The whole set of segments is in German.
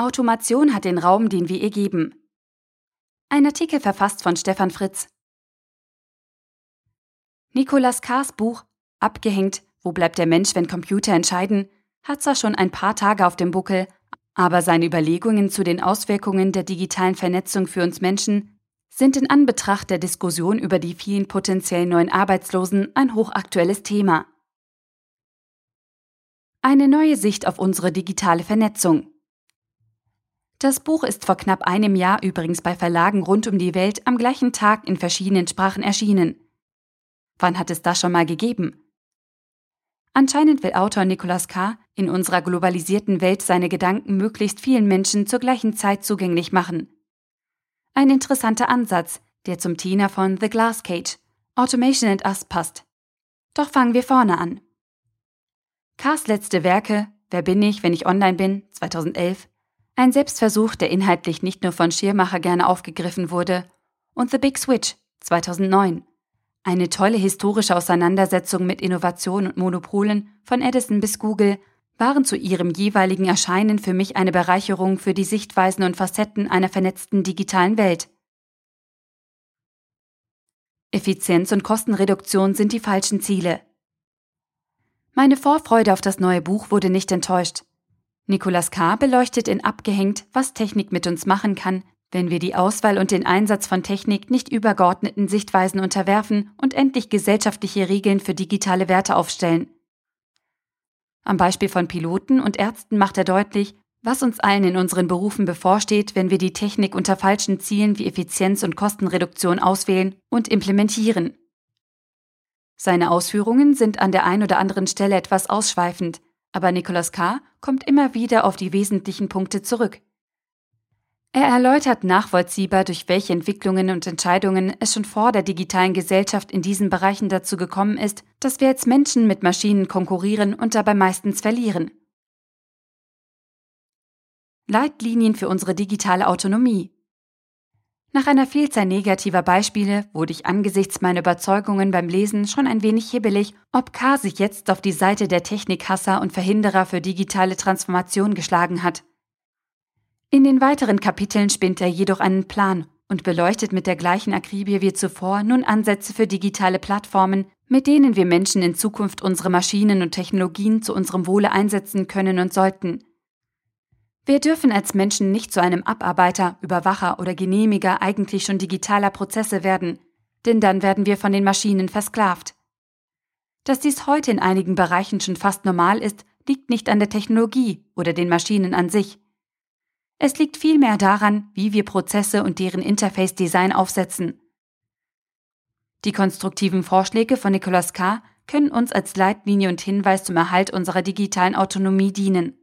Automation hat den Raum, den wir ihr geben. Ein Artikel verfasst von Stefan Fritz. Nicolas Kahrs Buch Abgehängt, wo bleibt der Mensch, wenn Computer entscheiden, hat zwar schon ein paar Tage auf dem Buckel, aber seine Überlegungen zu den Auswirkungen der digitalen Vernetzung für uns Menschen sind in Anbetracht der Diskussion über die vielen potenziell neuen Arbeitslosen ein hochaktuelles Thema. Eine neue Sicht auf unsere digitale Vernetzung. Das Buch ist vor knapp einem Jahr übrigens bei Verlagen rund um die Welt am gleichen Tag in verschiedenen Sprachen erschienen. Wann hat es das schon mal gegeben? Anscheinend will Autor Nicolas K. in unserer globalisierten Welt seine Gedanken möglichst vielen Menschen zur gleichen Zeit zugänglich machen. Ein interessanter Ansatz, der zum Thema von The Glass Cage, Automation and Us passt. Doch fangen wir vorne an. Kars letzte Werke, Wer bin ich, wenn ich online bin, 2011, ein Selbstversuch, der inhaltlich nicht nur von Schirmacher gerne aufgegriffen wurde, und The Big Switch, 2009, eine tolle historische Auseinandersetzung mit Innovation und Monopolen von Edison bis Google waren zu ihrem jeweiligen Erscheinen für mich eine Bereicherung für die Sichtweisen und Facetten einer vernetzten digitalen Welt. Effizienz und Kostenreduktion sind die falschen Ziele. Meine Vorfreude auf das neue Buch wurde nicht enttäuscht. Nicolas K. beleuchtet in Abgehängt, was Technik mit uns machen kann, wenn wir die Auswahl und den Einsatz von Technik nicht übergeordneten Sichtweisen unterwerfen und endlich gesellschaftliche Regeln für digitale Werte aufstellen. Am Beispiel von Piloten und Ärzten macht er deutlich, was uns allen in unseren Berufen bevorsteht, wenn wir die Technik unter falschen Zielen wie Effizienz und Kostenreduktion auswählen und implementieren. Seine Ausführungen sind an der einen oder anderen Stelle etwas ausschweifend, aber Nicolas K. kommt immer wieder auf die wesentlichen Punkte zurück. Er erläutert nachvollziehbar, durch welche Entwicklungen und Entscheidungen es schon vor der digitalen Gesellschaft in diesen Bereichen dazu gekommen ist, dass wir als Menschen mit Maschinen konkurrieren und dabei meistens verlieren. Leitlinien für unsere digitale Autonomie. Nach einer Vielzahl negativer Beispiele wurde ich angesichts meiner Überzeugungen beim Lesen schon ein wenig hibbelig, ob K. sich jetzt auf die Seite der Technikhasser und Verhinderer für digitale Transformation geschlagen hat. In den weiteren Kapiteln spinnt er jedoch einen Plan und beleuchtet mit der gleichen Akribie wie zuvor nun Ansätze für digitale Plattformen, mit denen wir Menschen in Zukunft unsere Maschinen und Technologien zu unserem Wohle einsetzen können und sollten. Wir dürfen als Menschen nicht zu einem Abarbeiter, Überwacher oder Genehmiger eigentlich schon digitaler Prozesse werden, denn dann werden wir von den Maschinen versklavt. Dass dies heute in einigen Bereichen schon fast normal ist, liegt nicht an der Technologie oder den Maschinen an sich, es liegt vielmehr daran, wie wir Prozesse und deren Interface-Design aufsetzen. Die konstruktiven Vorschläge von Nicolas K. können uns als Leitlinie und Hinweis zum Erhalt unserer digitalen Autonomie dienen.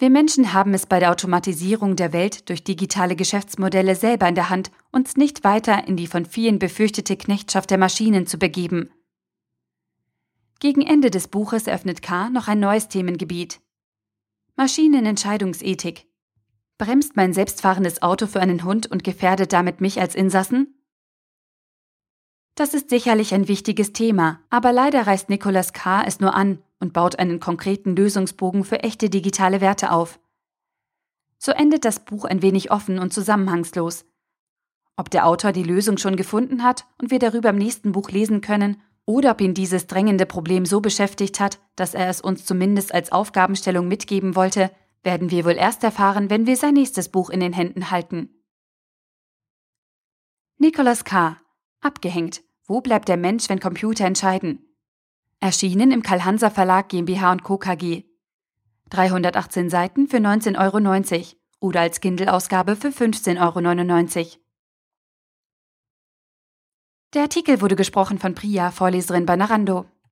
Wir Menschen haben es bei der Automatisierung der Welt durch digitale Geschäftsmodelle selber in der Hand, uns nicht weiter in die von vielen befürchtete Knechtschaft der Maschinen zu begeben. Gegen Ende des Buches eröffnet K. noch ein neues Themengebiet. Maschinenentscheidungsethik. Bremst mein selbstfahrendes Auto für einen Hund und gefährdet damit mich als Insassen? Das ist sicherlich ein wichtiges Thema, aber leider reißt Nicolas K. es nur an und baut einen konkreten Lösungsbogen für echte digitale Werte auf. So endet das Buch ein wenig offen und zusammenhangslos. Ob der Autor die Lösung schon gefunden hat und wir darüber im nächsten Buch lesen können, oder ob ihn dieses drängende Problem so beschäftigt hat, dass er es uns zumindest als Aufgabenstellung mitgeben wollte, werden wir wohl erst erfahren, wenn wir sein nächstes Buch in den Händen halten. Nicholas K. Abgehängt. Wo bleibt der Mensch, wenn Computer entscheiden? Erschienen im Karl-Hanser Verlag GmbH Co. KG. 318 Seiten für 19,90 Euro oder als Kindle-Ausgabe für 15,99 Euro. Der Artikel wurde gesprochen von Priya, Vorleserin bei Narando.